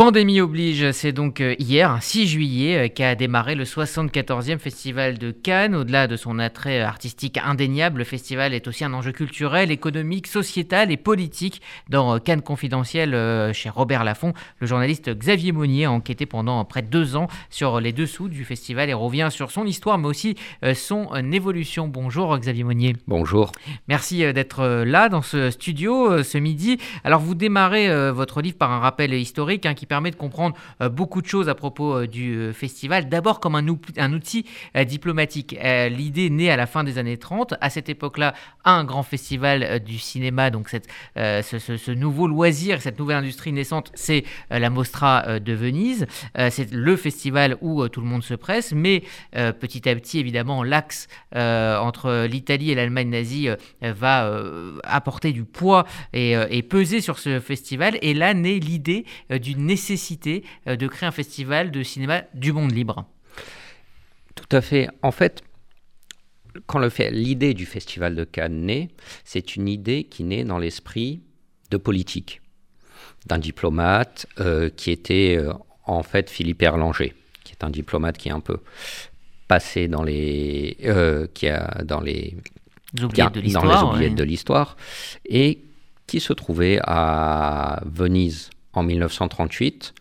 Pandémie oblige, c'est donc euh, hier, 6 juillet, euh, qu'a démarré le 74e Festival de Cannes. Au-delà de son attrait artistique indéniable, le festival est aussi un enjeu culturel, économique, sociétal et politique. Dans euh, Cannes confidentiel, chez Robert Laffont, le journaliste Xavier Monnier a enquêté pendant près de deux ans sur les dessous du festival et revient sur son histoire, mais aussi son évolution. Bonjour Xavier Monnier. Bonjour. Merci d'être là dans ce studio ce midi. Alors vous démarrez votre livre par un rappel historique hein, qui permet de comprendre euh, beaucoup de choses à propos euh, du euh, festival. D'abord comme un, outil diplomatique. L'idée née à la fin des années 30. À cette époque-là, un grand festival du cinéma, donc cette, ce, nouveau loisir, cette nouvelle industrie naissante, c'est la Mostra de Venise. c'est le festival où tout le monde se presse, mais petit à petit, évidemment, l'axe entre l'Italie et l'Allemagne nazie va apporter du poids et, et, peser sur ce festival. Et là naît l'idée d'une nécessité euh, de créer un festival de cinéma du monde libre. Tout à fait. En fait, quand l'idée du festival de Cannes naît, c'est une idée qui naît dans l'esprit de politique, d'un diplomate euh, qui était euh, en fait Philippe Erlanger, qui est un diplomate qui est un peu passé dans les, qui a dans les oubliettes de l'histoire, et qui se trouvait à Venise en 1938,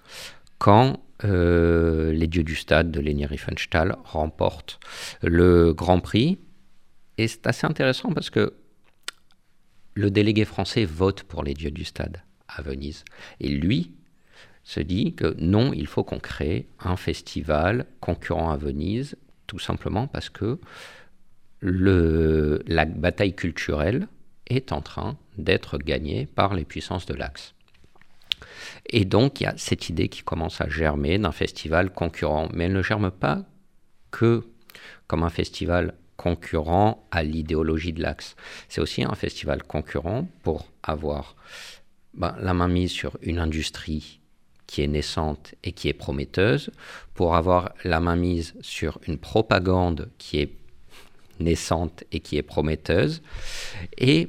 quand euh, les dieux du stade de Leni Riefenstahl remportent le Grand Prix. Et c'est assez intéressant parce que le délégué français vote pour les dieux du stade à Venise. Et lui se dit que non, il faut qu'on crée un festival concurrent à Venise, tout simplement parce que la bataille culturelle est en train d'être gagnée par les puissances de l'Axe. Et donc, il y a cette idée qui commence à germer d'un festival concurrent. Mais elle ne germe pas que comme un festival concurrent à l'idéologie de l'Axe. C'est aussi un festival concurrent pour avoir ben, la main mise sur une industrie qui est naissante et qui est prometteuse, pour avoir la main mise sur une propagande qui est naissante et qui est prometteuse, et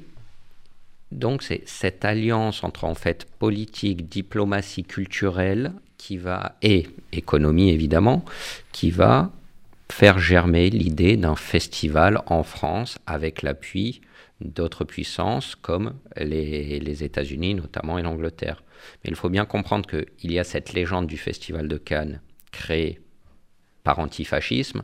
donc c'est cette alliance entre en fait politique, diplomatie culturelle qui va et économie évidemment qui va faire germer l'idée d'un festival en France avec l'appui d'autres puissances comme les, les États-Unis notamment et l'Angleterre. Mais il faut bien comprendre qu'il y a cette légende du festival de Cannes créée par antifascisme.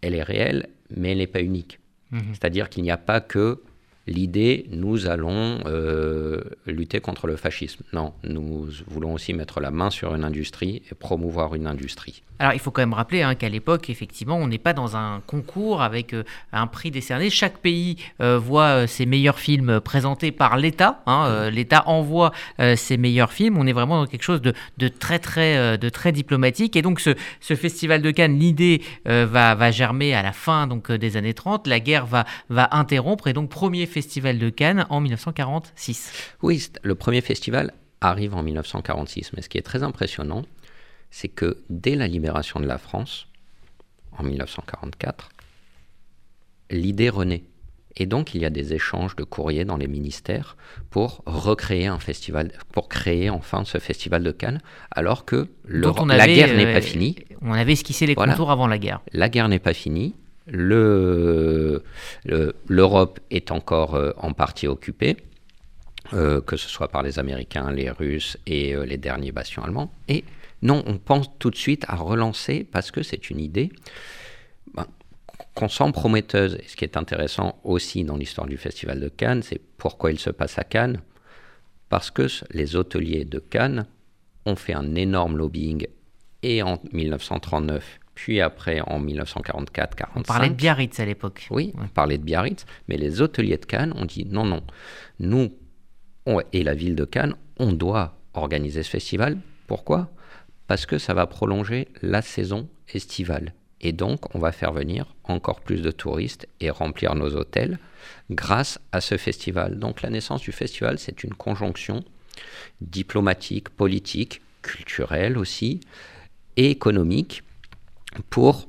Elle est réelle, mais elle n'est pas unique. Mmh C'est-à-dire qu'il n'y a pas que l'idée nous allons euh, lutter contre le fascisme. Non, nous voulons aussi mettre la main sur une industrie et promouvoir une industrie. Alors il faut quand même rappeler hein, qu'à l'époque, effectivement, on n'est pas dans un concours avec euh, un prix décerné. Chaque pays euh, voit ses meilleurs films présentés par l'État. Hein, L'État envoie ses meilleurs films. On est vraiment dans quelque chose de, très, très, de très diplomatique. Et donc ce, festival de Cannes, l'idée va, va germer à la fin donc, des années 30. La guerre va, va interrompre. Et donc premier Festival de Cannes en 1946. Oui, le premier festival arrive en 1946, mais ce qui est très impressionnant, c'est que dès la libération de la France, en 1944, l'idée renaît. Et donc, il y a des échanges de courriers dans les ministères pour recréer un festival, pour créer enfin ce festival de Cannes, alors que la guerre n'est pas euh, finie. On avait esquissé les contours avant la guerre. La guerre n'est pas finie l'Europe est encore euh, en partie occupée, euh, que ce soit par les Américains, les Russes et euh, les derniers bastions allemands. Et non, on pense tout de suite à relancer parce que c'est une idée ben, qu'on sent prometteuse. Et ce qui est intéressant aussi dans l'histoire du Festival de Cannes, c'est pourquoi il se passe à Cannes. Parce que les hôteliers de Cannes ont fait un énorme lobbying et en 1939 puis après en 1944-45. On parlait de Biarritz à l'époque. Oui, on parlait de Biarritz, mais les hôteliers de Cannes ont dit non, non, nous et la ville de Cannes, on doit organiser ce festival. Pourquoi? Parce que ça va prolonger la saison estivale. Et donc, on va faire venir encore plus de touristes et remplir nos hôtels grâce à ce festival. Donc, la naissance du festival, c'est une conjonction diplomatique, politique, culturelle aussi, et économique pour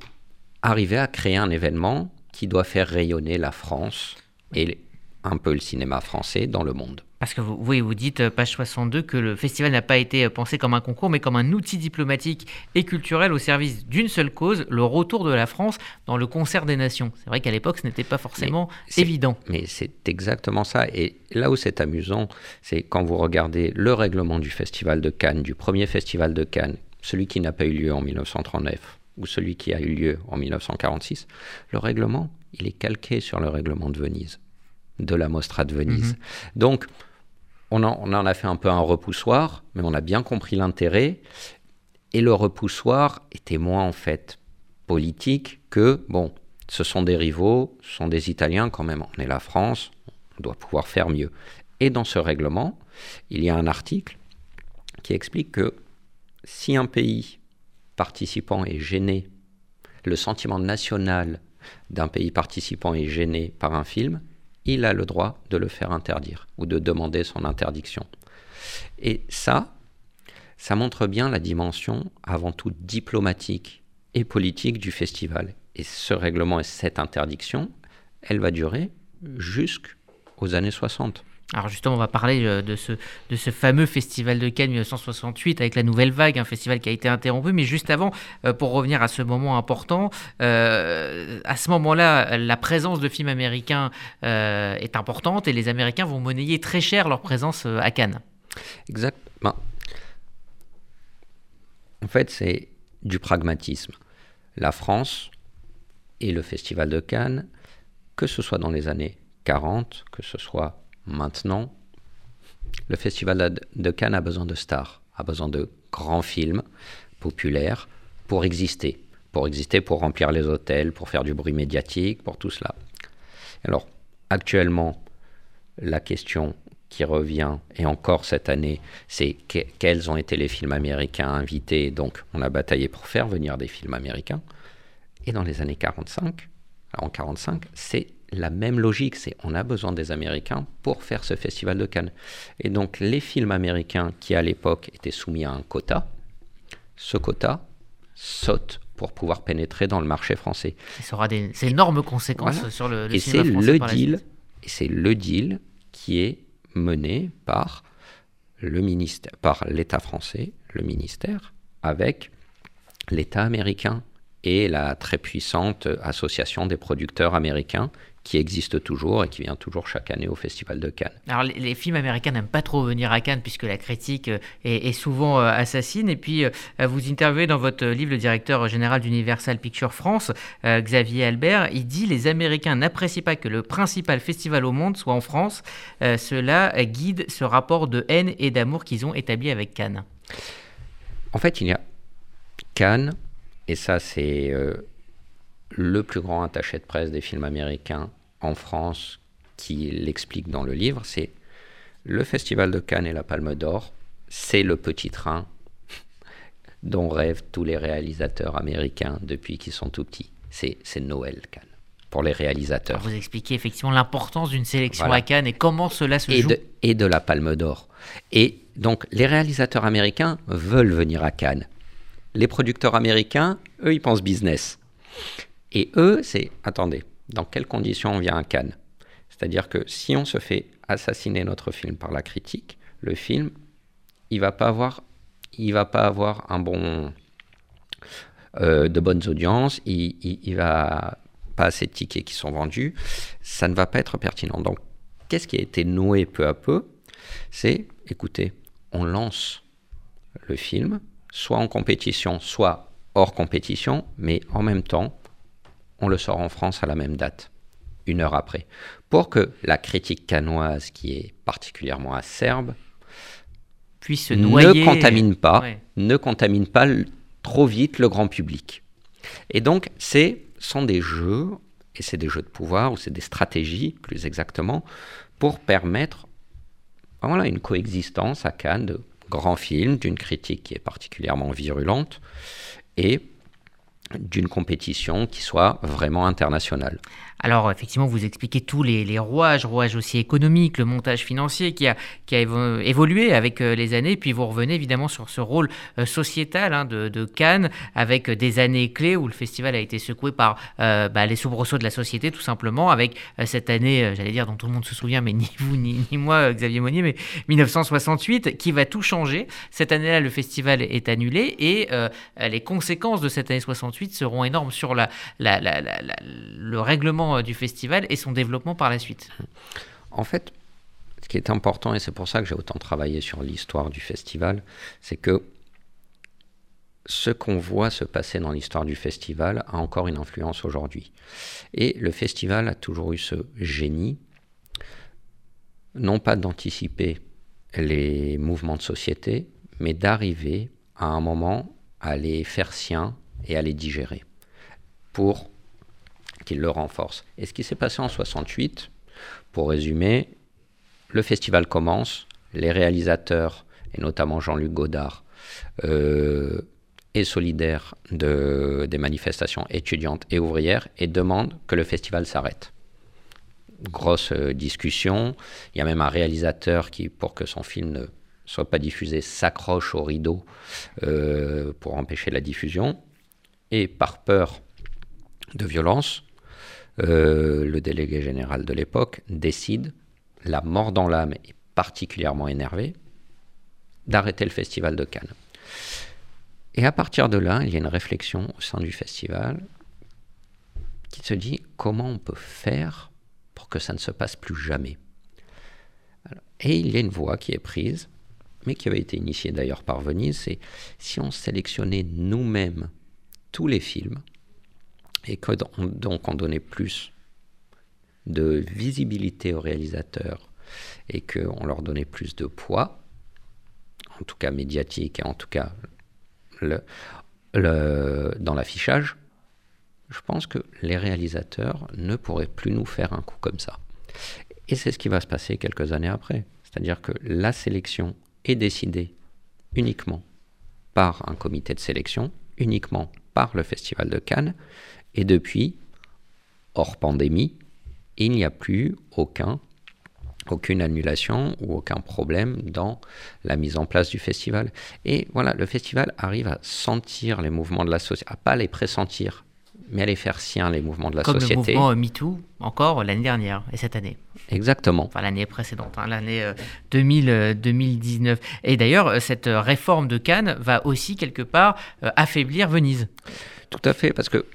arriver à créer un événement qui doit faire rayonner la France et un peu le cinéma français dans le monde. Parce que vous, oui, vous dites, euh, page 62, que le festival n'a pas été pensé comme un concours, mais comme un outil diplomatique et culturel au service d'une seule cause, le retour de la France dans le concert des nations. C'est vrai qu'à l'époque, ce n'était pas forcément évident. Mais c'est exactement ça. Et là où c'est amusant, c'est quand vous regardez le règlement du festival de Cannes, du premier festival de Cannes, celui qui n'a pas eu lieu en 1939 ou celui qui a eu lieu en 1946, le règlement, il est calqué sur le règlement de Venise, de la Mostra de Venise. Mhm. Donc, on en, a fait un peu un repoussoir, mais on a bien compris l'intérêt. Et le repoussoir était moins en fait politique que, bon, ce sont des rivaux, ce sont des Italiens quand même, on est la France, on doit pouvoir faire mieux. Et dans ce règlement, il y a un article qui explique que si un pays participant est gêné, le sentiment national d'un pays participant est gêné par un film, il a le droit de le faire interdire ou de demander son interdiction. Et ça, ça montre bien la dimension avant tout diplomatique et politique du festival. Et ce règlement et cette interdiction, elle va durer jusqu'aux années 60. Alors justement, on va parler euh, de ce, fameux festival de Cannes 1968 avec la Nouvelle Vague, un festival qui a été interrompu. Mais juste avant, euh, pour revenir à ce moment important, euh, à ce moment-là, la présence de films américains est importante et les Américains vont monnayer très cher leur présence à Cannes. Exactement. En fait, c'est du pragmatisme. La France et le festival de Cannes, que ce soit dans les années 40, que ce soit Maintenant, le Festival de Cannes a besoin de stars, a besoin de grands films populaires pour exister. Pour exister, pour remplir les hôtels, pour faire du bruit médiatique, pour tout cela. Alors, actuellement, la question qui revient, et encore cette année, c'est quels ont été les films américains invités? Donc, on a bataillé pour faire venir des films américains. Et dans les années 45, en 45, c'est la même logique, c'est on a besoin des Américains pour faire ce festival de Cannes. Et donc les films américains qui à l'époque étaient soumis à un quota, ce quota saute pour pouvoir pénétrer dans le marché français. Ça aura des énormes conséquences sur le, le et c'est le deal, et c'est le deal qui est mené par le ministère, par l'État français, le ministère, avec l'État américain et la très puissante association des producteurs américains qui existe toujours et qui vient toujours chaque année au Festival de Cannes. Alors les, films américains n'aiment pas trop venir à Cannes puisque la critique euh, est, souvent euh, assassine. Et puis euh, vous interviewez dans votre livre le directeur général d'Universal Pictures France, Xavier Albert. Il dit les Américains n'apprécient pas que le principal festival au monde soit en France. cela guide ce rapport de haine et d'amour qu'ils ont établi avec Cannes. En fait, il y a Cannes, et ça c'est le plus grand attaché de presse des films américains en France qui l'explique dans le livre, c'est le Festival de Cannes et la Palme d'Or, c'est le petit train dont rêvent tous les réalisateurs américains depuis qu'ils sont tout petits. C'est Noël Cannes pour les réalisateurs. vous expliquez effectivement l'importance d'une sélection à Cannes et comment cela se et joue. De, et de la Palme d'Or. Et donc les réalisateurs américains veulent venir à Cannes. Les producteurs américains, eux, ils pensent business. Et eux, c'est, attendez, dans quelles conditions on vient à Cannes? C'est-à-dire que si on se fait assassiner notre film par la critique, le film, il va pas avoir, il va pas avoir un bon, euh, de bonnes audiences, il, il, va pas assez de tickets qui sont vendus, ça ne va pas être pertinent. Donc, qu'est-ce qui a été noué peu à peu? C'est, écoutez, on lance le film, soit en compétition, soit hors compétition, mais en même temps, on le sort en France à la même date, une heure après, pour que la critique canoise, qui est particulièrement acerbe, puisse se noyer. ne contamine pas, ne contamine pas trop vite le grand public. Et donc, ce sont des jeux, et c'est des jeux de pouvoir, ou c'est des stratégies, plus exactement, pour permettre voilà, une coexistence à Cannes de grands films, d'une critique qui est particulièrement virulente, et d'une compétition qui soit vraiment internationale. Alors effectivement, vous expliquez tous les, rouages, rouages aussi économiques, le montage financier qui a, qui a évolué avec euh, les années, puis vous revenez évidemment sur ce rôle euh, sociétal hein, de, Cannes, avec des années clés où le festival a été secoué par euh, bah, les soubresauts de la société, tout simplement, avec cette année, j'allais dire, dont tout le monde se souvient, mais ni vous ni, moi, Xavier Monnier, mais 1968, qui va tout changer. Cette année-là, le festival est annulé et les conséquences de cette année 68 seront énormes sur la, le règlement du festival et son développement par la suite. En fait, ce qui est important, et c'est pour ça que j'ai autant travaillé sur l'histoire du festival, c'est que ce qu'on voit se passer dans l'histoire du festival a encore une influence aujourd'hui. Et le festival a toujours eu ce génie, non pas d'anticiper les mouvements de société, mais d'arriver à un moment à les faire siens et à les digérer pour qu'ils le renforcent. Et ce qui s'est passé en 68, pour résumer, le festival commence, les réalisateurs, et notamment Jean-Luc Godard, euh, est solidaire de, des manifestations étudiantes et ouvrières et demande que le festival s'arrête. Grosse euh, discussion. Il y a même un réalisateur qui, pour que son film ne soit pas diffusé, s'accroche au rideau euh, pour empêcher la diffusion. Et par peur de violence, euh, le délégué général de l'époque décide, la mort dans l'âme et particulièrement énervé, d'arrêter le festival de Cannes. Et à partir de là, il y a une réflexion au sein du festival qui se dit comment on peut faire pour que ça ne se passe plus jamais? Et il y a une voie qui est prise, mais qui avait été initiée d'ailleurs par Venise, c'est si on sélectionnait nous-mêmes tous les films, et que donc on donnait plus de visibilité aux réalisateurs et qu'on leur donnait plus de poids, en tout cas médiatique et en tout cas dans l'affichage, je pense que les réalisateurs ne pourraient plus nous faire un coup comme ça. Et c'est ce qui va se passer quelques années après. C'est-à-dire que la sélection est décidée uniquement par un comité de sélection, uniquement par le Festival de Cannes, et depuis, hors pandémie, il n'y a plus aucun, aucune annulation ou aucun problème dans la mise en place du festival. Et voilà, le festival arrive à sentir les mouvements de la société, à pas les pressentir, mais à les faire sien, les mouvements de la Comme société. le mouvement MeToo, encore l'année dernière et cette année. Exactement. Enfin, l'année précédente, hein, l'année 2000, 2019. Et d'ailleurs, cette réforme de Cannes va aussi, quelque part, affaiblir Venise. Tout à fait, parce que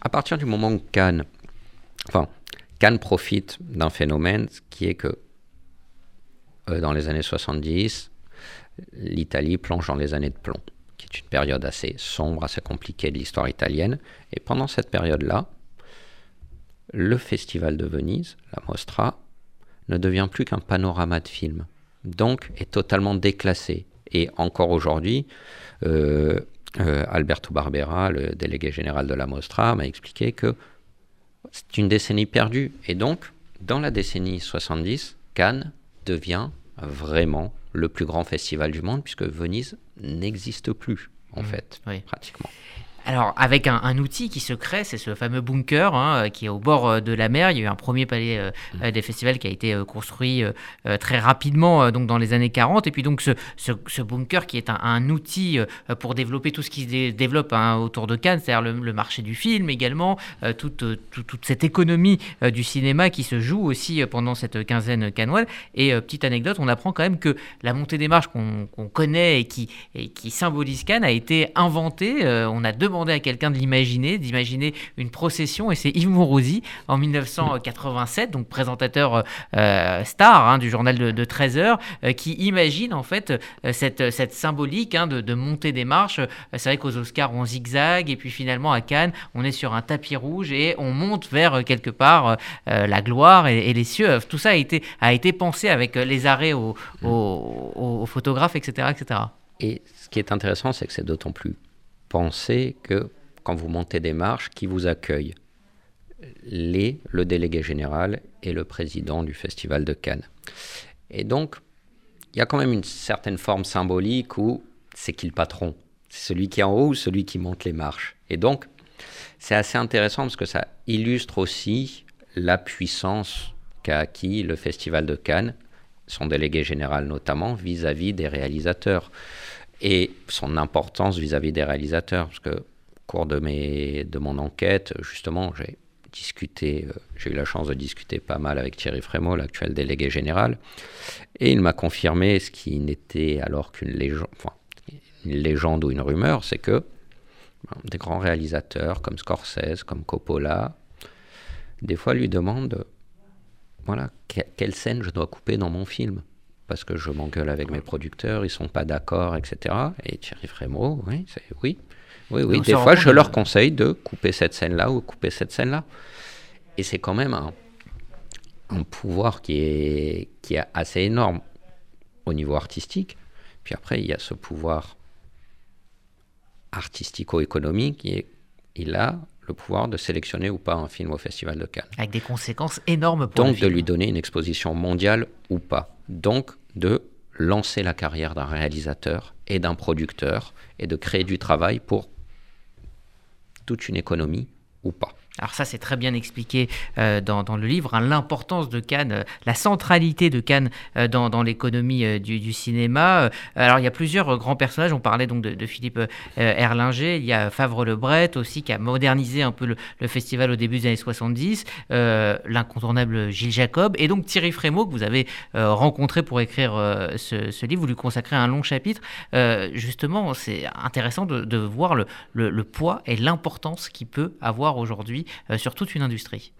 à partir du moment où Cannes, enfin, Cannes profite d'un phénomène qui est que euh, dans les années 70, l'Italie plonge dans les années de plomb, qui est une période assez sombre, assez compliquée de l'histoire italienne. Et pendant cette période-là, le Festival de Venise, la Mostra, ne devient plus qu'un panorama de films, donc est totalement déclassé. Et encore aujourd'hui, euh, euh, Alberto Barbera, le délégué général de la Mostra, m'a expliqué que c'est une décennie perdue. Et donc, dans la décennie 70, Cannes devient vraiment le plus grand festival du monde, puisque Venise n'existe plus, en mmh, fait, oui. pratiquement. Alors, avec un, un, outil qui se crée, c'est ce fameux bunker hein, qui est au bord euh, de la mer. Il y a eu un premier palais euh, mmh. des festivals qui a été euh, construit euh, très rapidement, euh, donc dans les années 40. Et puis, donc, ce, ce, ce bunker qui est un, un outil euh, pour développer tout ce qui se dé développe hein, autour de Cannes, c'est-à-dire le, le, marché du film également, toute, cette économie du cinéma qui se joue aussi pendant cette quinzaine cannoise. Et petite anecdote, on apprend quand même que la montée des marches qu'on qu connaît et qui, et qui symbolise Cannes a été inventée. on a demandé à quelqu'un de l'imaginer, d'imaginer une procession, et c'est Yves Mourouzi en 1987, donc présentateur euh, star hein, du journal de, de 13 heures, euh, qui imagine en fait euh, cette, cette symbolique hein, de, de montée des marches. C'est vrai qu'aux Oscars on zigzag, et puis finalement à Cannes on est sur un tapis rouge et on monte vers quelque part la gloire et, et, les cieux. Tout ça a été, a été pensé avec les arrêts aux, aux, aux photographes, etc., etc. Et ce qui est intéressant, c'est que c'est d'autant plus pensez que quand vous montez des marches, qui vous accueille? Les, le délégué général et le président du Festival de Cannes. Et donc, il y a quand même une certaine forme symbolique où c'est qui le patron? C'est celui qui est en haut ou celui qui monte les marches? Et donc, c'est assez intéressant parce que ça illustre aussi la puissance qu'a acquis le Festival de Cannes, son délégué général notamment, vis-à-vis des réalisateurs, et son importance vis-à-vis des réalisateurs, parce que au cours de, mes, de mon enquête, justement, j'ai discuté, euh, j'ai eu la chance de discuter pas mal avec Thierry Frémaux, l'actuel délégué général, et il m'a confirmé ce qui n'était alors qu'une légende, ou une rumeur, c'est que des grands réalisateurs comme Scorsese, comme Coppola, des fois lui demandent voilà, quelle scène je dois couper dans mon film parce que je m'engueule avec mes producteurs, ils sont pas d'accord, etc. Et Thierry Frémaux, oui, c'est oui, oui, oui. Des fois, je leur conseille de couper cette scène-là ou couper cette scène-là. Et c'est quand même un, un, pouvoir qui est, qui est assez énorme au niveau artistique. Puis après, il y a ce pouvoir artistico-économique, et il a le pouvoir de sélectionner ou pas un film au Festival de Cannes. Avec des conséquences énormes pour Donc de lui donner une exposition mondiale ou pas. Donc de lancer la carrière d'un réalisateur et d'un producteur et de créer du travail pour toute une économie ou pas. Alors ça, c'est très bien expliqué euh, dans, le livre, hein, l'importance de Cannes, euh, la centralité de Cannes euh, dans, l'économie du, cinéma. alors il y a plusieurs grands personnages, on parlait donc de, Philippe Erlinger, il y a Favre Lebret aussi qui a modernisé un peu le, festival au début des années 70, l'incontournable Gilles Jacob, et donc Thierry Frémaux que vous avez rencontré pour écrire ce, livre, vous lui consacrez un long chapitre. justement, c'est intéressant de, voir le, le poids et l'importance qu'il peut avoir aujourd'hui sur toute une industrie.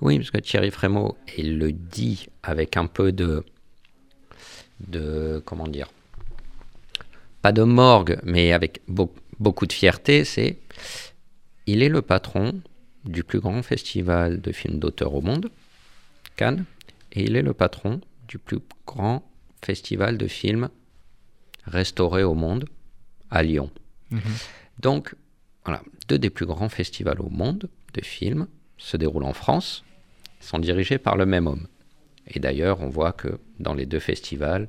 Oui, parce que Thierry Frémaux, il le dit avec un peu de, de comment dire, pas de morgue, mais avec beaucoup de fierté, c'est il est le patron du plus grand festival de films d'auteur au monde, Cannes, et il est le patron du plus grand festival de films restaurés au monde, à Lyon. Mhm. Donc, voilà, deux des plus grands festivals au monde de films se déroulent en France, sont dirigés par le même homme. Et d'ailleurs, on voit que dans les deux festivals,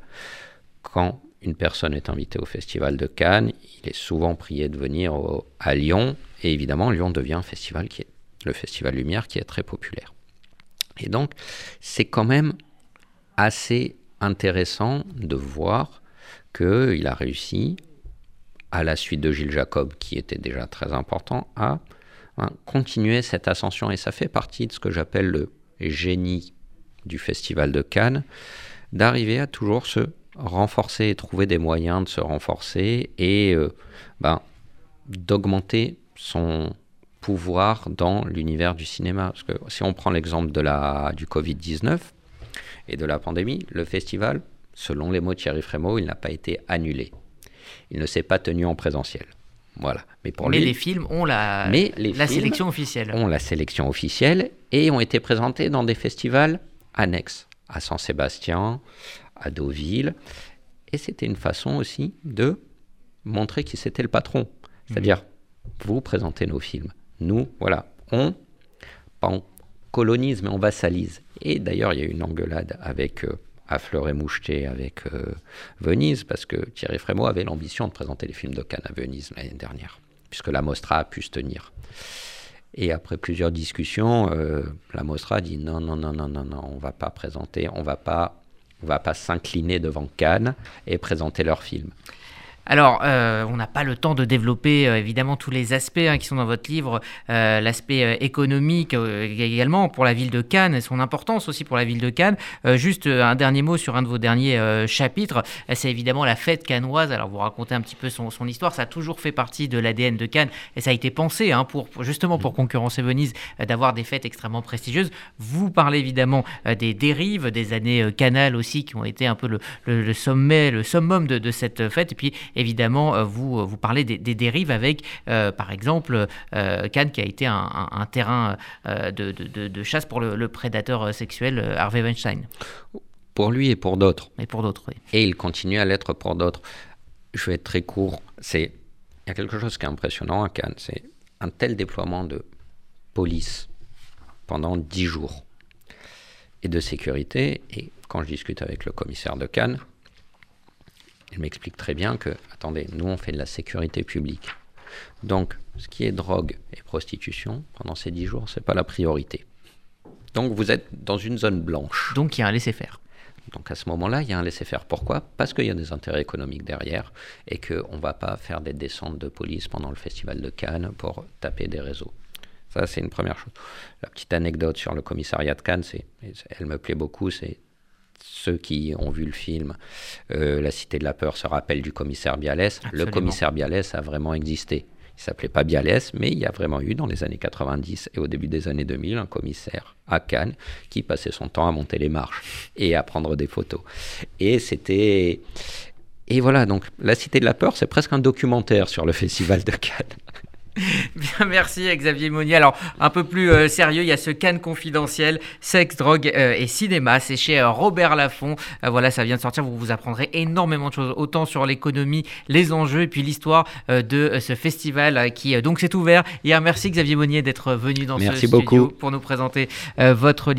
quand une personne est invitée au festival de Cannes, il est souvent prié de venir à Lyon. Et évidemment, Lyon devient un festival qui est le festival Lumière qui est très populaire. Et donc, c'est quand même assez intéressant de voir qu'il a réussi à la suite de Gilles Jacob, qui était déjà très important, à hein, continuer cette ascension. Et ça fait partie de ce que j'appelle le génie du Festival de Cannes, d'arriver à toujours se renforcer et trouver des moyens de se renforcer et euh, ben, d'augmenter son pouvoir dans l'univers du cinéma. Parce que si on prend l'exemple de la, du Covid-19 et de la pandémie, le festival, selon les mots de Thierry Frémaux, il n'a pas été annulé il ne s'est pas tenu en présentiel. Voilà. Mais, pour les films ont la, la sélection officielle. Ont la sélection officielle et ont été présentés dans des festivals annexes, à Saint-Sébastien, à Deauville. Et c'était une façon aussi de montrer qui c'était le patron. C'est-à-dire, vous présentez nos films. Nous, voilà, on, pas on colonise, mais on vassalise. Et d'ailleurs, il y a eu une engueulade avec euh, à Fleur et Moucheté avec euh, Venise, parce que Thierry Frémaux avait l'ambition de présenter les films de Cannes à Venise l'année dernière, puisque la Mostra a pu se tenir. Et après plusieurs discussions, euh, la Mostra dit non, non, non, non, non, non, on va pas présenter, on va pas, on va pas s'incliner devant Cannes et présenter leurs films. Alors, euh, on n'a pas le temps de développer euh, évidemment tous les aspects hein, qui sont dans votre livre, euh, l'aspect économique également pour la ville de Cannes et son importance aussi pour la ville de Cannes. juste un dernier mot sur un de vos derniers chapitres, c'est évidemment la fête cannoise. Alors, vous racontez un petit peu son, histoire, ça a toujours fait partie de l'ADN de Cannes et ça a été pensé hein, pour, justement pour concurrencer Venise d'avoir des fêtes extrêmement prestigieuses. Vous parlez évidemment des dérives, des années Canal aussi qui ont été un peu le, sommet, le summum de, de cette fête. Et puis évidemment, euh, vous, euh, vous parlez des, dérives avec, euh, par exemple, Cannes qui a été un, terrain de, chasse pour le, prédateur sexuel Harvey Weinstein. Pour lui et pour d'autres. Et pour d'autres, oui. Et il continue à l'être pour d'autres. Je vais être très court. C'est il y a quelque chose qui est impressionnant à Cannes, c'est un tel déploiement de police pendant dix jours et de sécurité. Et quand je discute avec le commissaire de Cannes, il m'explique très bien que, attendez, nous on fait de la sécurité publique. Donc, ce qui est drogue et prostitution, pendant ces dix jours, c'est pas la priorité. Donc vous êtes dans une zone blanche. Donc il y a un laisser-faire. Donc à ce moment-là, il y a un laisser-faire. Pourquoi? Parce qu'il y a des intérêts économiques derrière et qu'on ne va pas faire des descentes de police pendant le festival de Cannes pour taper des réseaux. Ça, c'est une première chose. La petite anecdote sur le commissariat de Cannes, elle me plaît beaucoup, c'est ceux qui ont vu le film euh, La Cité de la Peur se rappellent du commissaire Bialès. Le commissaire Bialès a vraiment existé. Il s'appelait pas Bialès, mais il y a vraiment eu dans les années 90 et au début des années 2000 un commissaire à Cannes qui passait son temps à monter les marches et à prendre des photos. Et c'était et voilà, donc La Cité de la Peur, c'est presque un documentaire sur le festival de Cannes. Bien, merci Xavier Monnier. Alors, un peu plus euh, sérieux, il y a ce Cannes confidentiel, sexe, drogue euh, et cinéma. C'est chez euh, Robert Laffont. voilà, ça vient de sortir. Vous vous apprendrez énormément de choses, autant sur l'économie, les enjeux et puis l'histoire de ce festival qui donc s'est ouvert. Hier, merci Xavier Monnier d'être venu dans ce studio pour nous présenter votre livre.